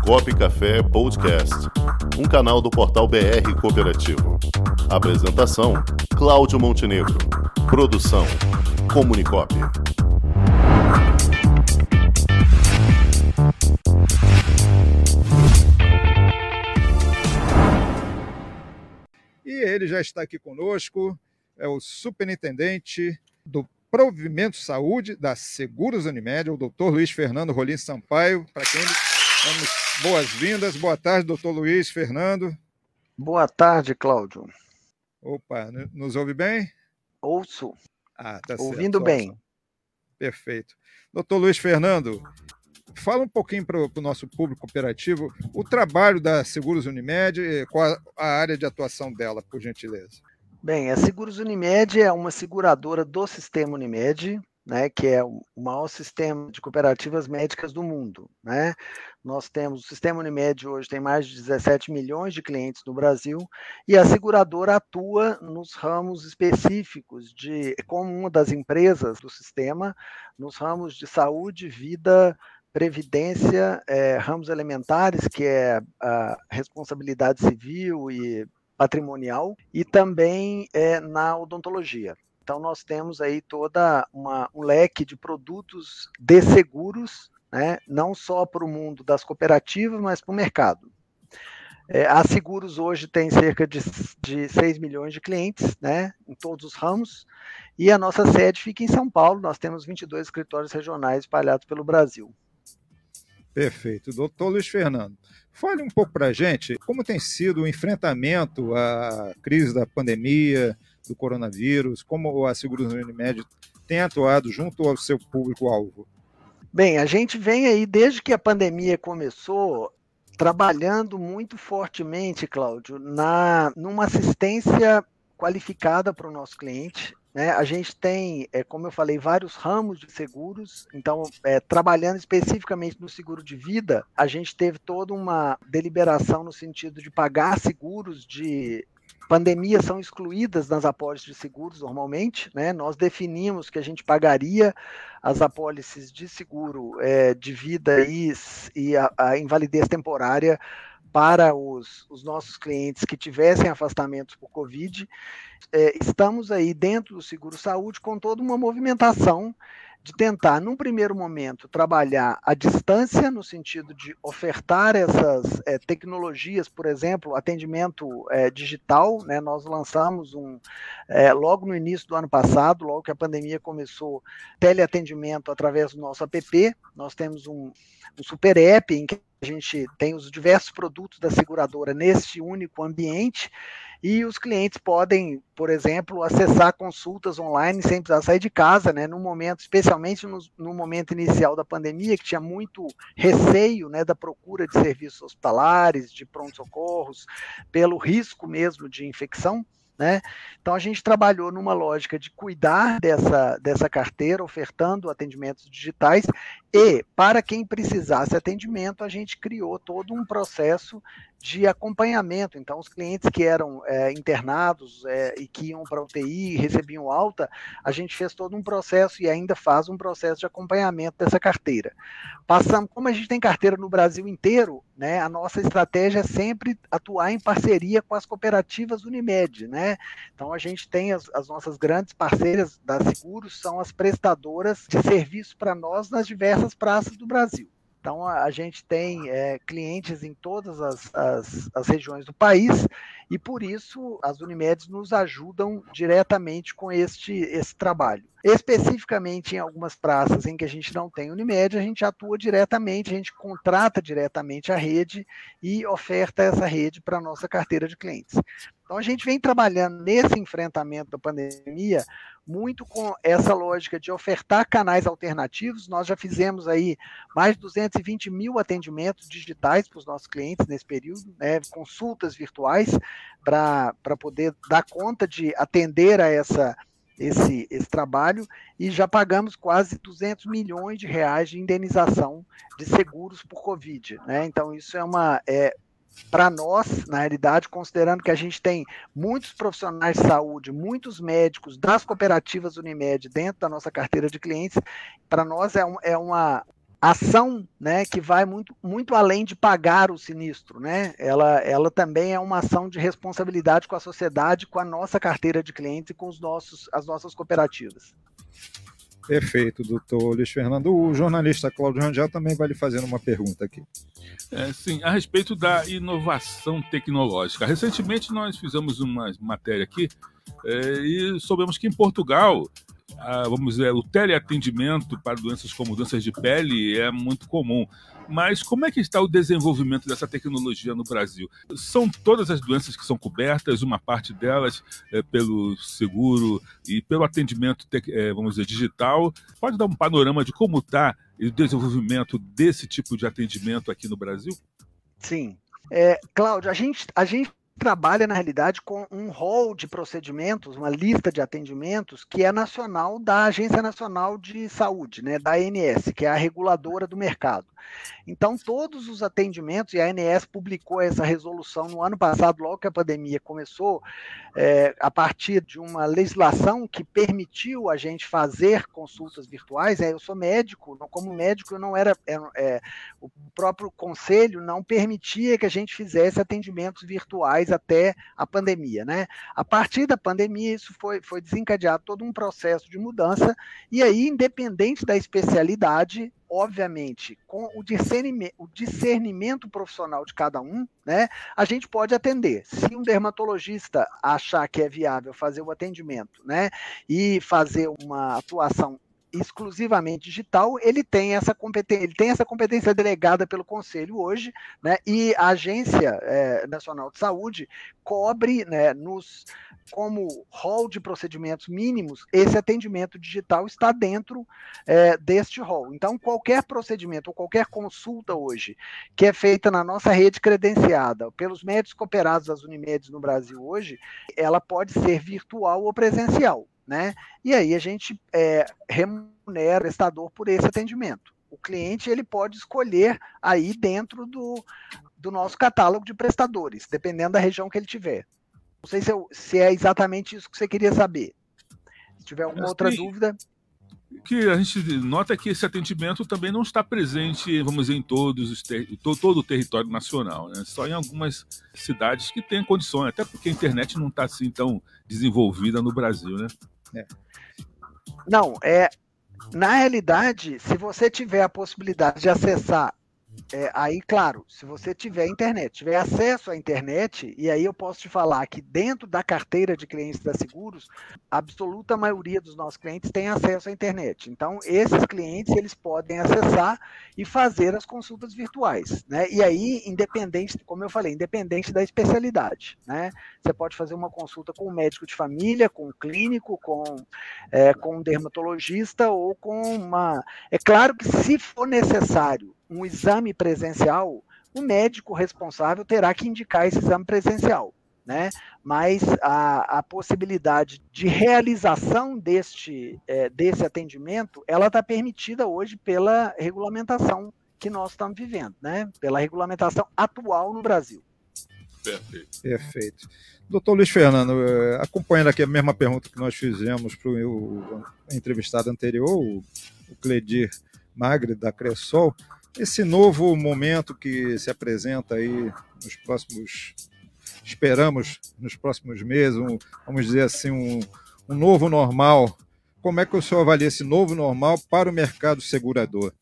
Comunicop Café Podcast, um canal do portal BR Cooperativo. Apresentação: Cláudio Montenegro. Produção: Comunicop. E ele já está aqui conosco, é o superintendente do Provimento Saúde da Seguros Unimed, o doutor Luiz Fernando Rolim Sampaio, para quem damos boas-vindas. Boa tarde, doutor Luiz Fernando. Boa tarde, Cláudio. Opa, nos ouve bem? Ouço. Ah, tá Ouvindo certo. bem. Perfeito. Doutor Luiz Fernando, fala um pouquinho para o nosso público cooperativo o trabalho da Seguros Unimed, qual a área de atuação dela, por gentileza. Bem, a Seguros Unimed é uma seguradora do sistema Unimed, né, que é o maior sistema de cooperativas médicas do mundo. Né? Nós temos, o sistema Unimed hoje tem mais de 17 milhões de clientes no Brasil, e a seguradora atua nos ramos específicos, de, como uma das empresas do sistema, nos ramos de saúde, vida, previdência, é, ramos elementares, que é a responsabilidade civil e patrimonial e também é, na odontologia. Então, nós temos aí toda uma, um leque de produtos de seguros, né, não só para o mundo das cooperativas, mas para o mercado. É, a Seguros hoje tem cerca de, de 6 milhões de clientes, né, em todos os ramos, e a nossa sede fica em São Paulo, nós temos 22 escritórios regionais espalhados pelo Brasil. Perfeito. Doutor Luiz Fernando, fale um pouco para a gente como tem sido o enfrentamento à crise da pandemia, do coronavírus, como a Seguros Unimed tem atuado junto ao seu público-alvo. Bem, a gente vem aí desde que a pandemia começou trabalhando muito fortemente, Cláudio, na numa assistência qualificada para o nosso cliente. Né? A gente tem, é, como eu falei, vários ramos de seguros. Então, é, trabalhando especificamente no seguro de vida, a gente teve toda uma deliberação no sentido de pagar seguros de pandemias são excluídas nas apólices de seguros normalmente, né? Nós definimos que a gente pagaria as apólices de seguro é, de vida e, e a, a, invalidez temporária para os, os, nossos clientes que tivessem afastamentos por Covid. É, estamos aí dentro do seguro saúde com toda uma movimentação de tentar, num primeiro momento, trabalhar a distância, no sentido de ofertar essas é, tecnologias, por exemplo, atendimento é, digital. Né? Nós lançamos um, é, logo no início do ano passado, logo que a pandemia começou, teleatendimento através do nosso app. Nós temos um, um super app em que a gente tem os diversos produtos da seguradora nesse único ambiente e os clientes podem, por exemplo, acessar consultas online sem precisar sair de casa, né? No momento, especialmente no, no momento inicial da pandemia, que tinha muito receio, né, da procura de serviços hospitalares, de pronto-socorros, pelo risco mesmo de infecção. Né? Então a gente trabalhou numa lógica de cuidar dessa, dessa carteira, ofertando atendimentos digitais, e para quem precisasse atendimento, a gente criou todo um processo de acompanhamento. Então, os clientes que eram é, internados é, e que iam para UTI e recebiam alta, a gente fez todo um processo e ainda faz um processo de acompanhamento dessa carteira. Passamos, como a gente tem carteira no Brasil inteiro, né, a nossa estratégia é sempre atuar em parceria com as cooperativas Unimed. Né? Então, a gente tem as, as nossas grandes parceiras da Seguros, são as prestadoras de serviço para nós nas diversas praças do Brasil. Então, a, gente tem é, clientes em todas as, as, as, regiões do país e, por isso, as Unimedes nos ajudam diretamente com este, esse trabalho. Especificamente em algumas praças em que a gente não tem Unimed, a gente atua diretamente, a gente contrata diretamente a rede e oferta essa rede para a nossa carteira de clientes. Então, a gente vem trabalhando nesse enfrentamento da pandemia muito com essa lógica de ofertar canais alternativos. Nós já fizemos aí mais de 220 mil atendimentos digitais para os nossos clientes nesse período, né, consultas virtuais, para poder dar conta de atender a essa esse, esse trabalho e já pagamos quase 200 milhões de reais de indenização de seguros por Covid. Né? Então, isso é uma. É, para nós, na realidade, considerando que a gente tem muitos profissionais de saúde, muitos médicos das cooperativas Unimed dentro da nossa carteira de clientes, para nós é, um, é uma, ação né, que vai muito, muito além de pagar o sinistro. Né? Ela, ela também é uma ação de responsabilidade com a sociedade, com a nossa carteira de clientes e com os nossos, as nossas cooperativas. Perfeito, doutor Luiz Fernando. O jornalista Cláudio Rangel também vai lhe fazer uma pergunta aqui. É, sim, a respeito da inovação tecnológica. Recentemente nós fizemos uma matéria aqui é, e soubemos que em Portugal a, vamos dizer, o teleatendimento para doenças como doenças de pele é muito comum. Mas como é que está o desenvolvimento dessa tecnologia no Brasil? São todas as doenças que são cobertas, uma parte delas é, pelo seguro e pelo atendimento, é, vamos dizer, digital. Pode dar um panorama de como está o desenvolvimento desse tipo de atendimento aqui no Brasil? Sim. É, Cláudio, a gente, a gente trabalha, na realidade, com um rol de procedimentos, uma lista de atendimentos que é nacional da Agência Nacional de Saúde, né, da ANS, que é a reguladora do mercado. Então, todos os atendimentos, e a ANS publicou essa resolução no ano passado, logo que a pandemia começou, é, a partir de uma legislação que permitiu a gente fazer consultas virtuais. É, eu sou médico, como médico, eu não era. É, é, o próprio conselho não permitia que a gente fizesse atendimentos virtuais até a pandemia. Né? A partir da pandemia, isso foi, foi desencadeado todo um processo de mudança, e aí, independente da especialidade, obviamente, com o discernimento, o discernimento, profissional de cada um, né, a gente pode atender. Se um dermatologista achar que é viável fazer o atendimento, né, e fazer uma atuação exclusivamente digital, ele tem essa competência, ele tem essa competência delegada pelo Conselho hoje, né? E a Agência é, Nacional de Saúde cobre, né, nos como rol de procedimentos mínimos, esse atendimento digital está dentro é, deste rol. Então, qualquer procedimento ou qualquer consulta hoje que é feita na nossa rede credenciada pelos médicos cooperados das Unimedes no Brasil hoje, ela pode ser virtual ou presencial né? E aí a gente é, remunera o prestador por esse atendimento. O cliente ele pode escolher aí dentro do, do nosso catálogo de prestadores, dependendo da região que ele tiver. Não sei se, eu, se é exatamente isso que você queria saber. Se tiver alguma outra dúvida que a gente nota que esse atendimento também não está presente, vamos dizer, em todos os ter, todo o território nacional, né? só em algumas cidades que têm condições, até porque a internet não está assim tão desenvolvida no Brasil, né? É. Não, é na realidade, se você tiver a possibilidade de acessar é, aí, claro, se você tiver internet, tiver acesso à internet, e aí eu posso te falar que dentro da carteira de clientes da Seguros, a absoluta maioria dos nossos clientes tem acesso à internet. Então, esses clientes, eles podem acessar e fazer as consultas virtuais, né? E aí, independente, como eu falei, independente da especialidade, né? Você pode fazer uma consulta com um médico de família, com um clínico, com, é, com um dermatologista ou com uma... É claro que se for necessário um exame presencial, o médico responsável terá que indicar esse exame presencial. Né? Mas a, a possibilidade de realização deste, é, desse atendimento, ela está permitida hoje pela regulamentação que nós estamos vivendo, né? Pela regulamentação atual no Brasil. Perfeito. Perfeito. Doutor Luiz Fernando, é, acompanhando aqui a mesma pergunta que nós fizemos para o entrevistado anterior, o Cledir Magre, da Cressol, esse novo momento que se apresenta aí nos próximos, esperamos nos próximos meses, um, vamos dizer assim, um, um novo normal. Como é que o senhor avalia esse novo normal para o mercado segurador?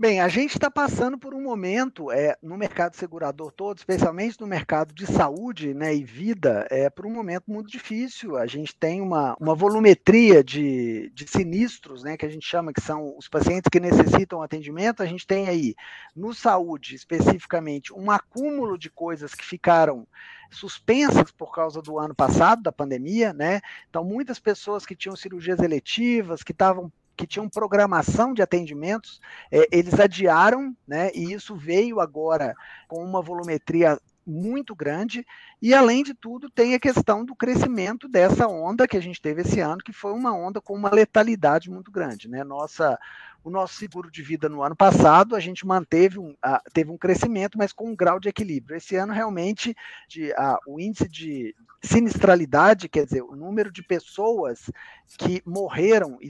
Bem, a gente está passando por um momento é, no mercado segurador todo, especialmente no mercado de saúde né, e vida, é, por um momento muito difícil. A gente tem uma, uma volumetria de, de sinistros, né, que a gente chama que são os pacientes que necessitam atendimento. A gente tem aí, no saúde especificamente, um acúmulo de coisas que ficaram suspensas por causa do ano passado, da pandemia, né? Então, muitas pessoas que tinham cirurgias eletivas, que estavam que tinham programação de atendimentos, é, eles adiaram, né? E isso veio agora com uma volumetria muito grande, e além de tudo, tem a questão do crescimento dessa onda que a gente teve esse ano, que foi uma onda com uma letalidade muito grande. Né? Nossa, o nosso seguro de vida no ano passado, a gente manteve um, teve um crescimento, mas com um grau de equilíbrio. Esse ano, realmente, de, uh, o índice de sinistralidade, quer dizer, o número de pessoas que morreram e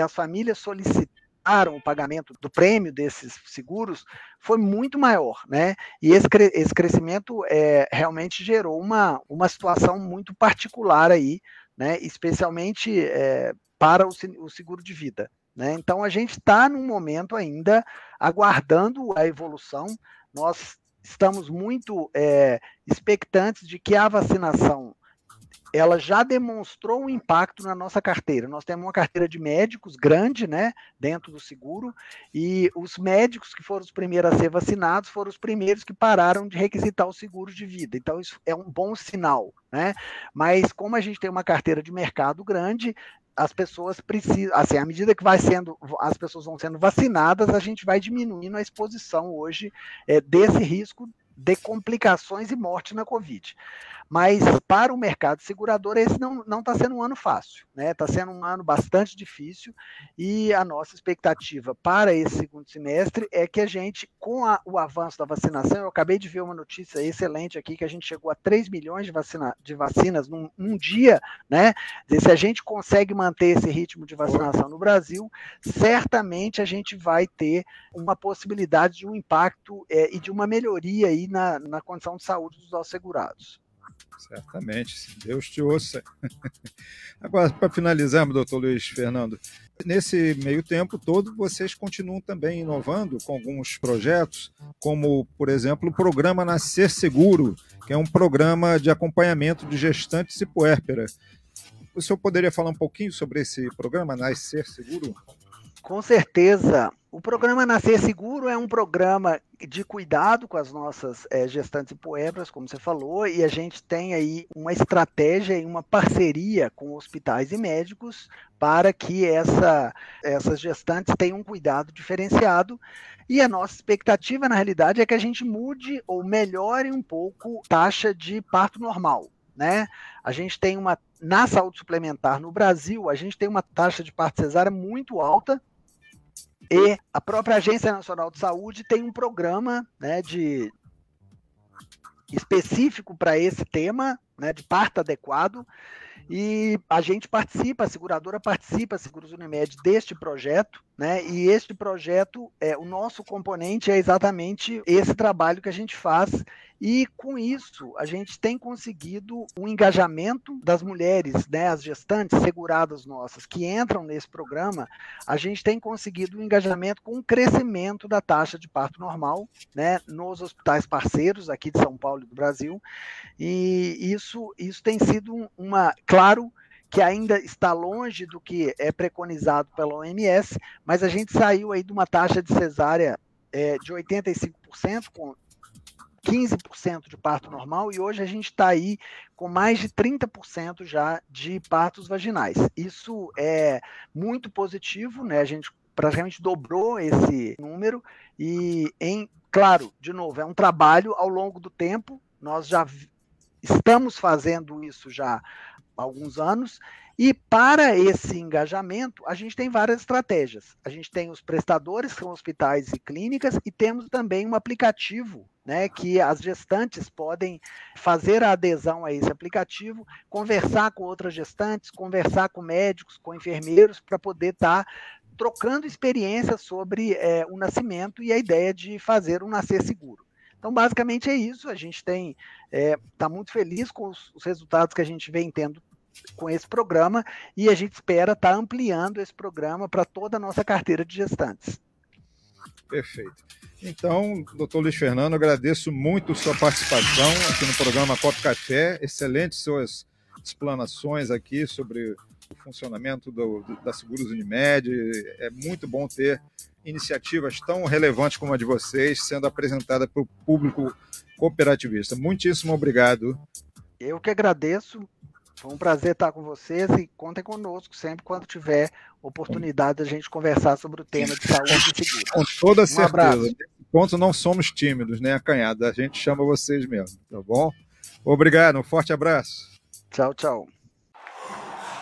as famílias solicitaram o pagamento do prêmio desses seguros foi muito maior, né? E esse, esse crescimento é, realmente gerou uma, uma situação muito particular aí, né? Especialmente é, para o, o seguro de vida. Né? Então a gente está num momento ainda aguardando a evolução. Nós estamos muito é, expectantes de que a vacinação ela já demonstrou um impacto na nossa carteira. Nós temos uma carteira de médicos grande, né, dentro do seguro, e os médicos que foram os primeiros a ser vacinados foram os primeiros que pararam de requisitar o seguro de vida. Então isso é um bom sinal, né? Mas como a gente tem uma carteira de mercado grande, as pessoas precisam, assim, à medida que vai sendo, as pessoas vão sendo vacinadas, a gente vai diminuindo a exposição hoje é, desse risco de complicações e morte na Covid. Mas para o mercado segurador, esse não está sendo um ano fácil, né? Está sendo um ano bastante difícil e a nossa expectativa para esse segundo semestre é que a gente, com a, o avanço da vacinação, eu acabei de ver uma notícia excelente aqui, que a gente chegou a 3 milhões de, vacina, de vacinas num, num dia, né? Se a gente consegue manter esse ritmo de vacinação no Brasil, certamente a gente vai ter uma possibilidade de um impacto é, e de uma melhoria aí na, na condição de saúde dos nossos segurados. Certamente, se Deus te ouça. Agora, para finalizarmos, doutor Luiz Fernando, nesse meio tempo todo, vocês continuam também inovando com alguns projetos, como, por exemplo, o programa Nascer Seguro, que é um programa de acompanhamento de gestantes e puérpera. O senhor poderia falar um pouquinho sobre esse programa Nascer Seguro? Com certeza. O programa Nascer Seguro é um programa de cuidado com as nossas é, gestantes e puebras, como você falou, e a gente tem aí uma estratégia e uma parceria com hospitais e médicos para que essa, essas gestantes tenham um cuidado diferenciado. E a nossa expectativa, na realidade, é que a gente mude ou melhore um pouco a taxa de parto normal. Né? A gente tem uma na saúde suplementar no Brasil, a gente tem uma taxa de parto cesárea muito alta, e a própria Agência Nacional de Saúde tem um programa né, de específico para esse tema, né, de parto adequado, e a gente participa, a seguradora participa, a Seguros Unimed, deste projeto, né? E este projeto, é, o nosso componente é exatamente esse trabalho que a gente faz e com isso, a gente tem conseguido um engajamento das mulheres, né, as gestantes seguradas nossas que entram nesse programa, a gente tem conseguido um engajamento com o crescimento da taxa de parto normal, né, nos hospitais parceiros aqui de São Paulo e do Brasil. E isso, isso tem sido uma, claro, que ainda está longe do que é preconizado pela OMS, mas a gente saiu aí de uma taxa de cesárea é, de 85%, com 15% de parto normal e hoje a gente está aí com mais de 30% já de partos vaginais. Isso é muito positivo, né? A gente praticamente dobrou esse número e em claro, de novo, é um trabalho ao longo do tempo. Nós já estamos fazendo isso já alguns anos e para esse engajamento, a gente tem várias estratégias. A gente tem os prestadores, que são hospitais e clínicas, e temos também um aplicativo, né, que as gestantes podem fazer a adesão a esse aplicativo, conversar com outras gestantes, conversar com médicos, com enfermeiros, para poder estar tá trocando experiências sobre é, o nascimento e a ideia de fazer um nascer seguro. Então, basicamente é isso. A gente tem está é, tá muito feliz com os, os, resultados que a gente vem tendo com esse programa e a gente espera estar tá ampliando esse programa para toda a nossa carteira de gestantes. Perfeito. Então, doutor Luiz Fernando, agradeço muito sua participação aqui no programa Copo Café. Excelentes suas explanações aqui sobre o funcionamento do, da Seguros Unimed. É muito bom ter iniciativas tão relevantes como a de vocês sendo apresentada para o público cooperativista. Muitíssimo obrigado. Eu que agradeço. Foi um prazer estar com vocês e contem conosco sempre quando tiver oportunidade da gente conversar sobre o tema de saúde e segurança. Com toda certeza. Um abraço. Nesse ponto não somos tímidos, nem acanhados. A gente chama vocês mesmo, tá bom? Obrigado, um forte abraço. Tchau, tchau.